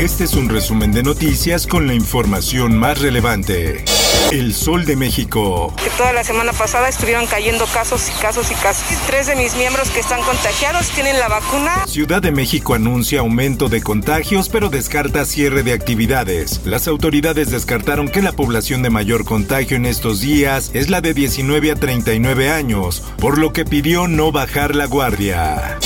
Este es un resumen de noticias con la información más relevante. El Sol de México. Que toda la semana pasada estuvieron cayendo casos y casos y casos. Tres de mis miembros que están contagiados tienen la vacuna. Ciudad de México anuncia aumento de contagios pero descarta cierre de actividades. Las autoridades descartaron que la población de mayor contagio en estos días es la de 19 a 39 años, por lo que pidió no bajar la guardia.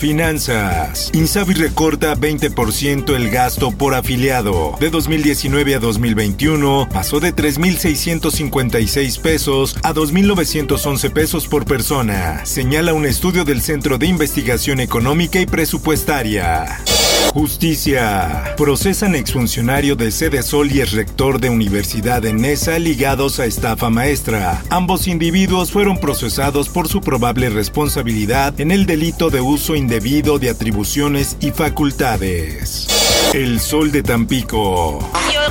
Finanzas. Insabi recorta 20% el gasto por afiliado. De 2019 a 2021 pasó de 3.656 pesos a 2.911 pesos por persona, señala un estudio del Centro de Investigación Económica y Presupuestaria. Justicia. Procesan exfuncionario de Sede Sol y ex rector de Universidad de Nesa ligados a estafa maestra. Ambos individuos fueron procesados por su probable responsabilidad en el delito de uso indebido de atribuciones y facultades. El Sol de Tampico.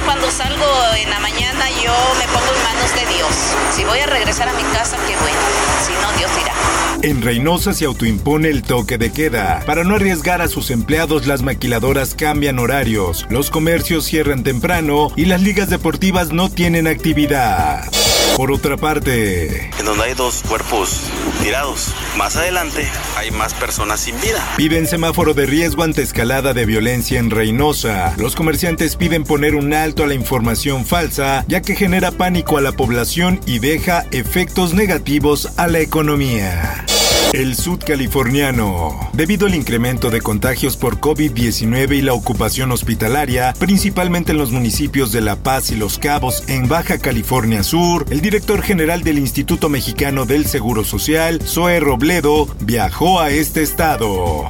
Cuando salgo en la mañana yo me pongo en manos de Dios. Si voy a regresar a mi casa, qué bueno. Si no, Dios dirá. En Reynosa se autoimpone el toque de queda. Para no arriesgar a sus empleados, las maquiladoras cambian horarios, los comercios cierran temprano y las ligas deportivas no tienen actividad. Por otra parte, en donde hay dos cuerpos tirados. Más adelante hay más personas sin vida. Piden semáforo de riesgo ante escalada de violencia en Reynosa. Los comerciantes piden poner un alto a la información falsa, ya que genera pánico a la población y deja efectos negativos a la economía. El sudcaliforniano. Debido al incremento de contagios por COVID-19 y la ocupación hospitalaria, principalmente en los municipios de La Paz y Los Cabos en Baja California Sur, el director general del Instituto Mexicano del Seguro Social, Zoe Robledo, viajó a este estado.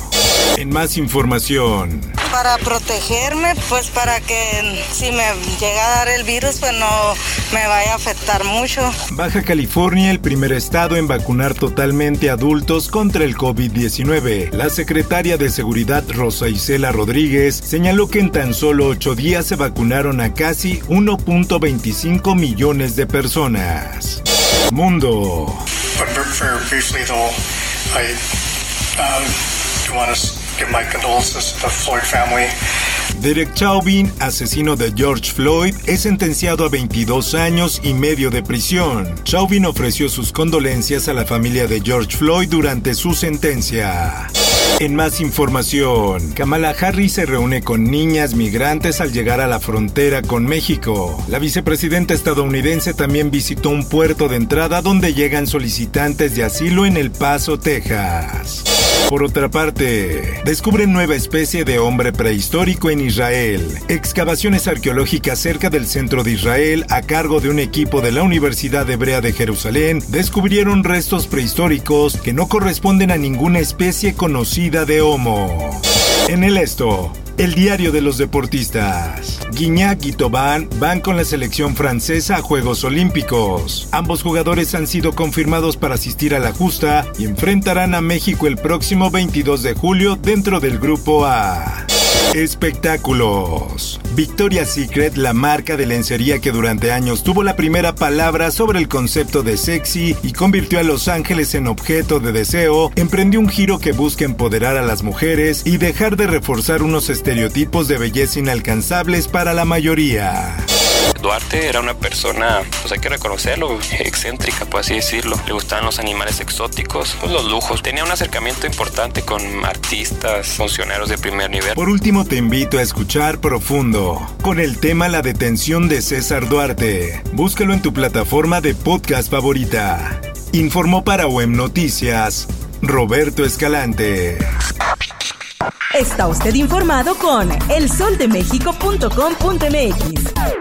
En más información. Para protegerme, pues para que si me llega a dar el virus, pues no me vaya a afectar mucho. Baja California, el primer estado en vacunar totalmente adultos contra el COVID-19. La secretaria de Seguridad Rosa Isela Rodríguez señaló que en tan solo ocho días se vacunaron a casi 1.25 millones de personas. Mundo. Derek Chauvin, asesino de George Floyd, es sentenciado a 22 años y medio de prisión. Chauvin ofreció sus condolencias a la familia de George Floyd durante su sentencia. En más información, Kamala Harris se reúne con niñas migrantes al llegar a la frontera con México. La vicepresidenta estadounidense también visitó un puerto de entrada donde llegan solicitantes de asilo en El Paso, Texas. Por otra parte, descubren nueva especie de hombre prehistórico en Israel. Excavaciones arqueológicas cerca del centro de Israel, a cargo de un equipo de la Universidad Hebrea de Jerusalén, descubrieron restos prehistóricos que no corresponden a ninguna especie conocida de Homo. En el esto, el diario de los deportistas. Guignac y Tobán van con la selección francesa a Juegos Olímpicos. Ambos jugadores han sido confirmados para asistir a la justa y enfrentarán a México el próximo 22 de julio dentro del grupo A. Espectáculos. Victoria's Secret, la marca de lencería que durante años tuvo la primera palabra sobre el concepto de sexy y convirtió a Los Ángeles en objeto de deseo, emprendió un giro que busca empoderar a las mujeres y dejar de reforzar unos estereotipos de belleza inalcanzables para la mayoría. Duarte era una persona, pues hay que reconocerlo, excéntrica, por así decirlo. Le gustaban los animales exóticos, pues los lujos. Tenía un acercamiento importante con artistas, funcionarios de primer nivel. Por último, te invito a escuchar Profundo, con el tema La detención de César Duarte. Búscalo en tu plataforma de podcast favorita. Informó para Web Noticias, Roberto Escalante. Está usted informado con elsoldemexico.com.mx.